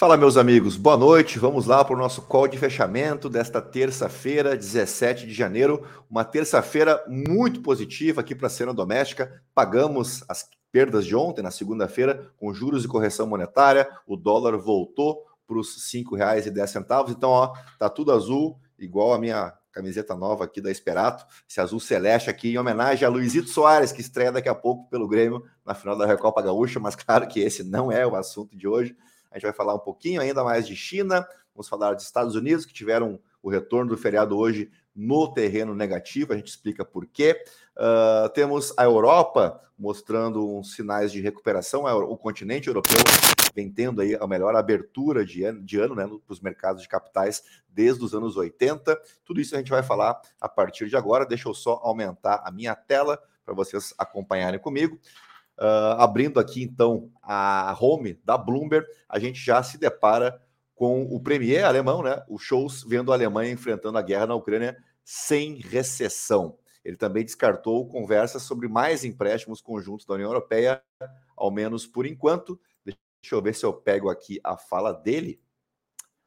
Fala, meus amigos, boa noite. Vamos lá para o nosso call de fechamento desta terça-feira, 17 de janeiro. Uma terça-feira muito positiva aqui para a cena doméstica. Pagamos as perdas de ontem, na segunda-feira, com juros e correção monetária. O dólar voltou para os R$ 5,10. Então, ó, tá tudo azul, igual a minha camiseta nova aqui da Esperato, esse azul celeste aqui, em homenagem a Luizito Soares, que estreia daqui a pouco pelo Grêmio na final da Recopa Gaúcha, mas claro que esse não é o assunto de hoje. A gente vai falar um pouquinho ainda mais de China, vamos falar dos Estados Unidos, que tiveram o retorno do feriado hoje no terreno negativo, a gente explica por quê. Uh, temos a Europa mostrando uns sinais de recuperação, o continente europeu vem tendo aí a melhor abertura de ano, de ano né, para os mercados de capitais desde os anos 80. Tudo isso a gente vai falar a partir de agora. Deixa eu só aumentar a minha tela para vocês acompanharem comigo. Uh, abrindo aqui então a home da Bloomberg, a gente já se depara com o premier alemão, né? O Scholz vendo a Alemanha enfrentando a guerra na Ucrânia sem recessão. Ele também descartou conversas sobre mais empréstimos conjuntos da União Europeia, ao menos por enquanto. Deixa eu ver se eu pego aqui a fala dele.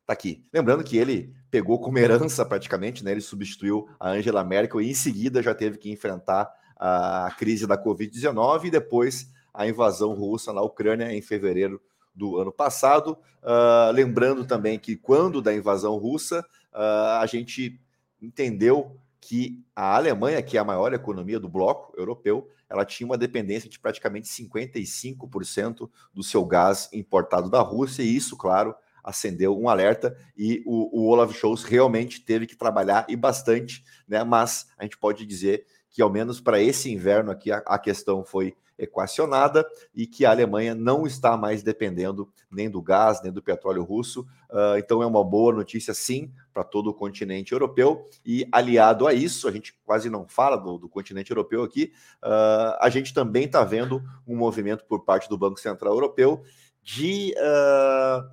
Tá aqui. Lembrando que ele pegou como herança praticamente, né? Ele substituiu a Angela Merkel e em seguida já teve que enfrentar a crise da Covid-19 e depois a invasão russa na Ucrânia em fevereiro do ano passado. Uh, lembrando também que quando da invasão russa, uh, a gente entendeu que a Alemanha, que é a maior economia do bloco europeu, ela tinha uma dependência de praticamente 55% do seu gás importado da Rússia, e isso, claro, acendeu um alerta e o, o Olaf Scholz realmente teve que trabalhar e bastante, né? Mas a gente pode dizer que ao menos para esse inverno aqui a, a, questão foi equacionada e que a Alemanha não está mais dependendo nem do gás, nem do petróleo russo. Uh, então é uma boa notícia, sim, para todo o continente europeu. E aliado a isso, a gente quase não fala do, do continente europeu aqui, uh, a gente também está vendo um movimento por parte do Banco Central Europeu de uh,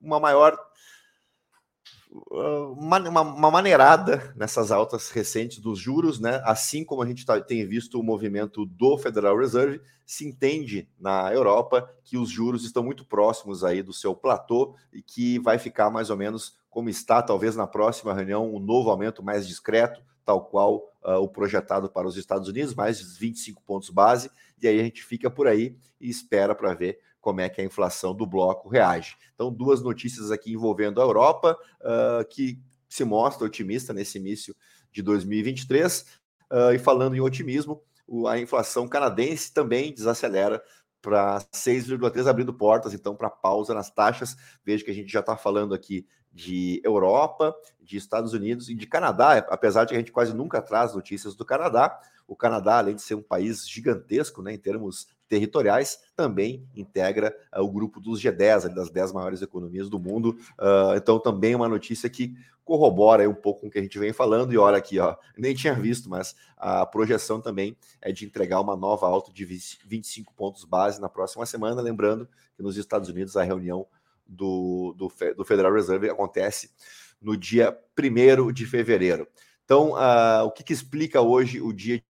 uma maior uma, uma, maneirada nessas altas recentes dos juros, né? Assim como a gente tá, tem visto o movimento do Federal Reserve, se entende na Europa que os juros estão muito próximos aí do seu platô e que vai ficar mais ou menos como está, talvez na próxima reunião, um novo aumento mais discreto, tal qual uh, o projetado para os Estados Unidos, mais 25 pontos base, e aí a gente fica por aí e espera para ver como é que a inflação do bloco reage. Então, duas notícias aqui envolvendo a Europa, uh, que se mostra otimista nesse início de 2023. Uh, ah, e falando em otimismo, a inflação canadense também desacelera para 6,3, abrindo portas então para pausa nas taxas. Veja que a gente já está falando aqui de Europa, de Estados Unidos e de Canadá, apesar de que a gente quase nunca traz notícias do Canadá. O Canadá, além de ser um país gigantesco né, em termos territoriais, também integra uh, o grupo dos G10, das 10 maiores economias do mundo. Uh, então, também uma notícia que corrobora um pouco com o que a gente vem falando. E olha aqui, ó, nem tinha visto, mas a projeção também é de entregar uma nova alta de 25 pontos base na próxima semana. Lembrando que nos Estados Unidos a reunião do, do, do Federal Reserve acontece no dia 1 de fevereiro. Então, uh, o que, que explica hoje o dia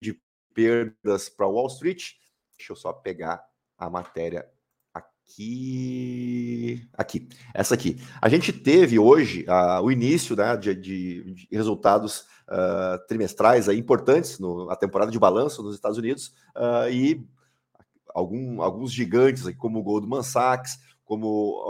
de perdas para Wall Street? Deixa eu só pegar a matéria aqui. Aqui, essa aqui. A gente teve hoje uh, o início né, de, de, de resultados uh, trimestrais aí, importantes na temporada de balanço nos Estados Unidos uh, e algum, alguns gigantes, como o Goldman Sachs, como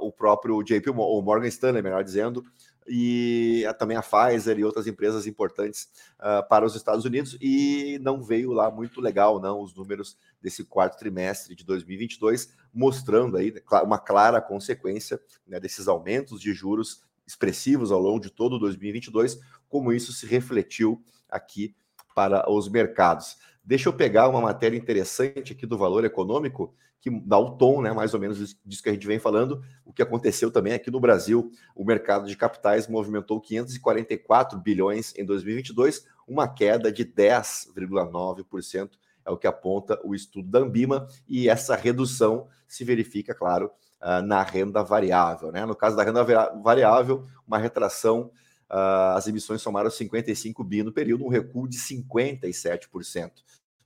o próprio JP ou Morgan Stanley, melhor dizendo, e também a Pfizer e outras empresas importantes uh, para os Estados Unidos e não veio lá muito legal não os números desse quarto trimestre de 2022 mostrando aí uma clara consequência né, desses aumentos de juros expressivos ao longo de todo 2022 como isso se refletiu aqui para os mercados. Deixa eu pegar uma matéria interessante aqui do valor econômico que dá o tom, né, mais ou menos disso que a gente vem falando, o que aconteceu também aqui no Brasil. O mercado de capitais movimentou 544 bilhões em 2022, uma queda de 10,9%, é o que aponta o estudo da Ambima, e essa redução se verifica, claro, ah, na renda variável. Né? No caso da renda variável, uma retração, ah, as emissões somaram 55 bi no período, um recuo de 57%.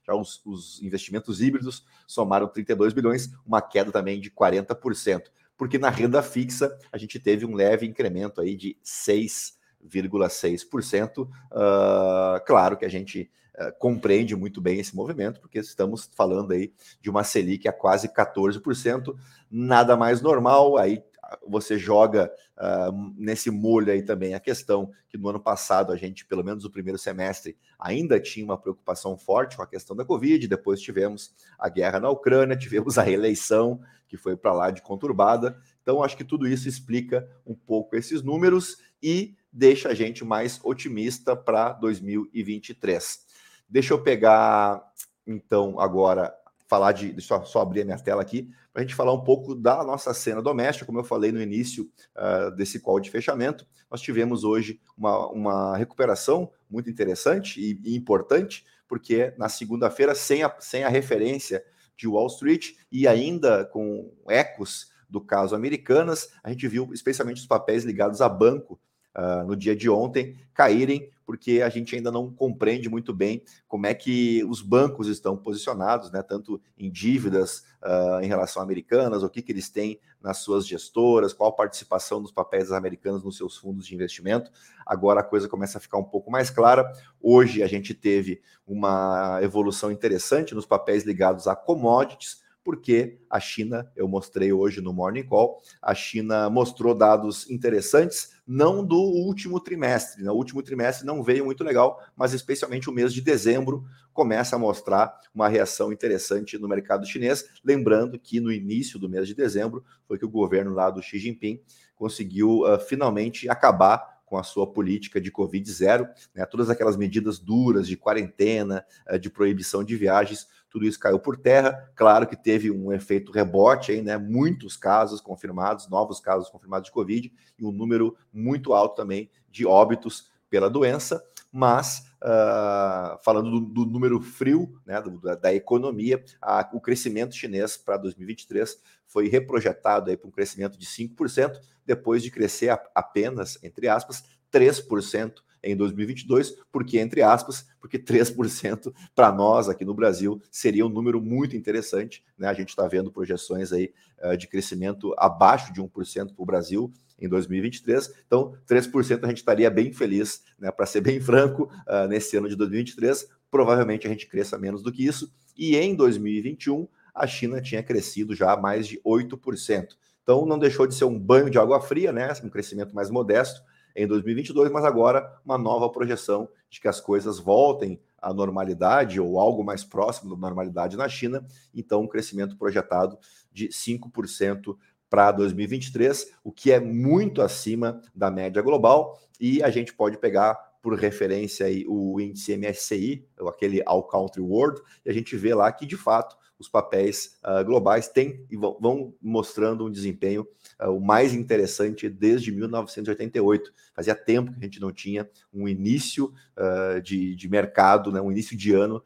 Já os, os investimentos híbridos somaram 32 bilhões, uma queda também de 40%. porque na renda fixa a gente teve um leve incremento aí de 6,6%. Uh, ah, claro que a gente uh, compreende muito bem esse movimento, porque estamos falando aí de uma Selic a quase 14%, nada mais normal, aí você joga uh, nesse molho aí também a questão que no ano passado a gente, pelo menos no primeiro semestre, ainda tinha uma preocupação forte com a questão da Covid, depois tivemos a guerra na Ucrânia, tivemos a reeleição que foi para lá de conturbada. Então, acho que tudo isso explica um pouco esses números e deixa a gente mais otimista para 2023. Deixa eu pegar, então, agora falar de. Deixa eu só abrir a minha tela aqui, para a gente falar um pouco da nossa cena doméstica. Como eu falei no início uh, desse call de fechamento, nós tivemos hoje uma, uma recuperação muito interessante e, e importante, porque na segunda-feira, sem a, sem a referência de Wall Street e ainda com ecos do caso Americanas, a gente viu especialmente os papéis ligados a banco uh, no dia de ontem caírem, porque a gente ainda não compreende muito bem como é que os bancos estão posicionados, né, tanto em dívidas uh, em relação a americanas, o que, que eles têm nas suas gestoras, qual a participação dos papéis das americanas nos seus fundos de investimento. Agora a coisa começa a ficar um pouco mais clara. Hoje a gente teve uma evolução interessante nos papéis ligados a commodities, porque a China, eu mostrei hoje no Morning Call, a China mostrou dados interessantes, não do último trimestre. No né? último trimestre não veio muito legal, mas especialmente o mês de dezembro começa a mostrar uma reação interessante no mercado chinês. Lembrando que no início do mês de dezembro foi que o governo lá do Xi Jinping conseguiu uh, finalmente acabar com a sua política de Covid zero, né? todas aquelas medidas duras de quarentena, uh, de proibição de viagens tudo isso caiu por terra. Claro que teve um efeito rebote aí, né? Muitos casos confirmados, novos casos confirmados de Covid e um número muito alto também de óbitos pela doença. Mas uh, falando do, do, número frio né, do, da, da, economia, a, o crescimento chinês para 2023 foi reprojetado para um crescimento de 5%, depois de crescer a, apenas, entre aspas, 3% em 2022, porque, entre aspas, porque 3% para nós aqui no Brasil seria um número muito interessante. Né? A gente está vendo projeções aí uh, de crescimento abaixo de 1% para o Brasil em 2023. Então, 3% a gente estaria bem feliz, né? para ser bem franco, uh, nesse ano de 2023. Provavelmente a gente cresça menos do que isso. E em 2021, a China tinha crescido já mais de 8%. Então, não deixou de ser um banho de água fria, né? um crescimento mais modesto, em 2022, mas agora uma nova projeção de que as coisas voltem à normalidade ou algo mais próximo da normalidade na China. Então, um crescimento projetado de 5% para 2023, o que é muito acima da média global. E a gente pode pegar por referência aí o índice MSCI, aquele All Country World, e a gente vê lá que de fato os papéis uh, globais têm e vão, mostrando um desempenho uh, o mais interessante desde 1988. Fazia tempo que a gente não tinha um início uh, de, de mercado, né, um início de ano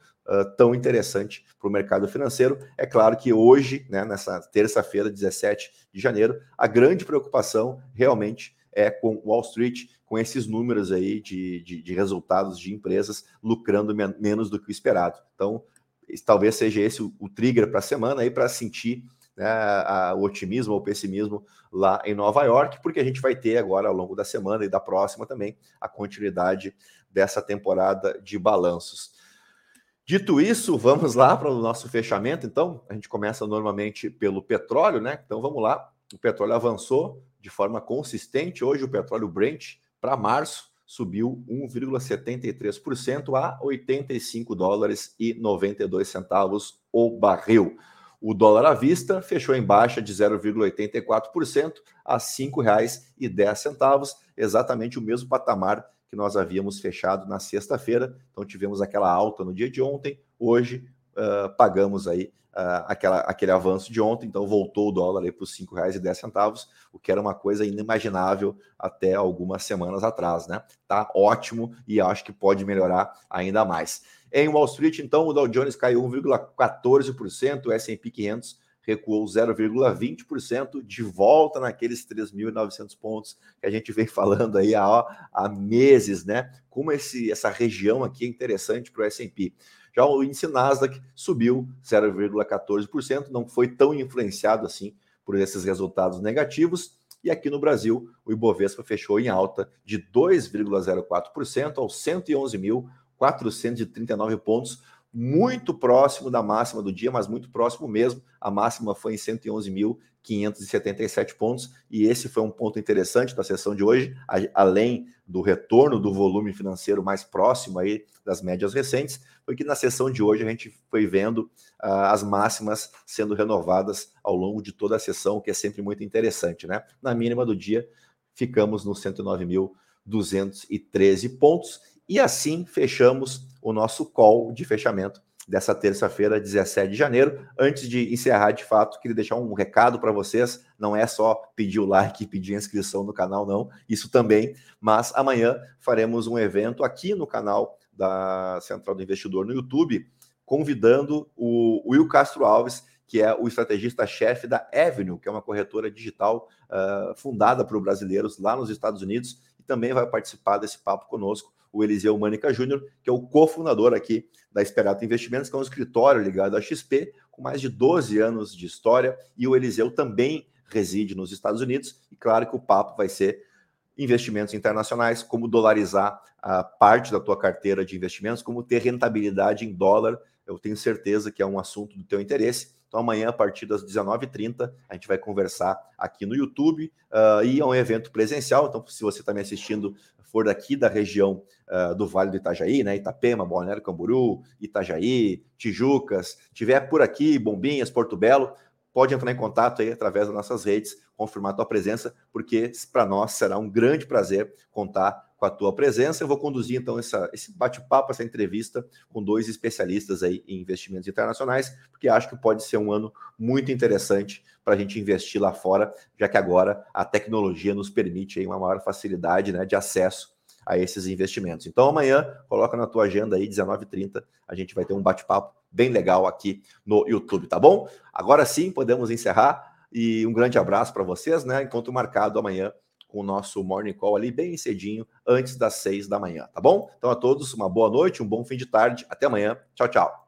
tão interessante para o mercado financeiro. É claro que hoje, né, nessa terça-feira, 17 de janeiro, a grande preocupação realmente é com Wall Street, com esses números aí de, de, de resultados de empresas lucrando men menos do que o esperado. Então, talvez seja esse o, o trigger para a semana aí para sentir né, a, o otimismo ou pessimismo lá em Nova York, porque a gente vai ter agora ao longo da semana e da próxima também a continuidade dessa temporada de balanços. Dito isso, vamos lá para o nosso fechamento. Então, a gente começa normalmente pelo petróleo, né? Então vamos lá. O petróleo avançou de forma consistente. Hoje o petróleo Brent para março subiu 1,73% a 85 dólares e 92 centavos o barril. O dólar à vista fechou em baixa de 0,84% a R$ 5,10, exatamente o mesmo patamar que nós havíamos fechado na sexta-feira. Então tivemos aquela alta no dia de ontem, hoje uh, pagamos aí uh, aquela, aquele avanço de ontem, então voltou o dólar para os R$ 5,10, o que era uma coisa inimaginável até algumas semanas atrás, né? Tá ótimo e acho que pode melhorar ainda mais. Em Wall Street, então, o Dow Jones caiu 1,14%, o S&P 500 recuou 0,20%, de volta naqueles 3.900 pontos que a gente vem falando aí há, há meses, né? Como esse, essa região aqui é interessante para o S&P. Já o índice Nasdaq subiu 0,14%, não foi tão influenciado assim por esses resultados negativos. E aqui no Brasil, o Ibovespa fechou em alta de 2,04% aos 111.439 pontos, muito próximo da máxima do dia, mas muito próximo mesmo. A máxima foi em 111.577 pontos, e esse foi um ponto interessante da sessão de hoje, além do retorno do volume financeiro mais próximo aí das médias recentes, foi que na sessão de hoje a gente foi vendo uh, as máximas sendo renovadas ao longo de toda a sessão, o que é sempre muito interessante, né? Na mínima do dia, ficamos nos 109.213 pontos e assim fechamos o nosso call de fechamento dessa terça-feira, 17 de janeiro. Antes de encerrar, de fato, queria deixar um recado para vocês. Não é só pedir o like e pedir a inscrição no canal, não. Isso também. Mas amanhã faremos um evento aqui no canal da Central do Investidor no YouTube, convidando o Will Castro Alves, que é o estrategista-chefe da Avenue, que é uma corretora digital uh, fundada por brasileiros lá nos Estados Unidos, e também vai participar desse papo conosco o Eliseu Mânica Júnior, que é o cofundador aqui da Esperato Investimentos, que é um escritório ligado à XP, com mais de 12 anos de história, e o Eliseu também reside nos Estados Unidos, e claro que o papo vai ser investimentos internacionais, como dolarizar a parte da tua carteira de investimentos, como ter rentabilidade em dólar. Eu tenho certeza que é um assunto do teu interesse. Então, amanhã, a partir das 19h30, a gente vai conversar aqui no YouTube uh, e é um evento presencial. Então, se você está me assistindo for daqui da região uh, do Vale do Itajaí, né, Itapema, Balneário Camburu, Itajaí, Tijucas, tiver por aqui, Bombinhas, Porto Belo, pode entrar em contato aí através das nossas redes, confirmar a tua presença, porque para nós será um grande prazer contar com a tua presença. Eu vou conduzir então essa, esse bate-papo, essa entrevista com dois especialistas aí em investimentos internacionais, porque acho que pode ser um ano muito interessante para a gente investir lá fora, já que agora a tecnologia nos permite aí uma maior facilidade né, de acesso a esses investimentos. Então amanhã, coloca na tua agenda aí, 19h30, a gente vai ter um bate-papo bem legal aqui no YouTube, tá bom? Agora sim, podemos encerrar e um grande abraço para vocês, né? Encontro marcado amanhã com o nosso morning call ali bem cedinho, antes das seis da manhã, tá bom? Então a todos uma boa noite, um bom fim de tarde, até amanhã. Tchau, tchau.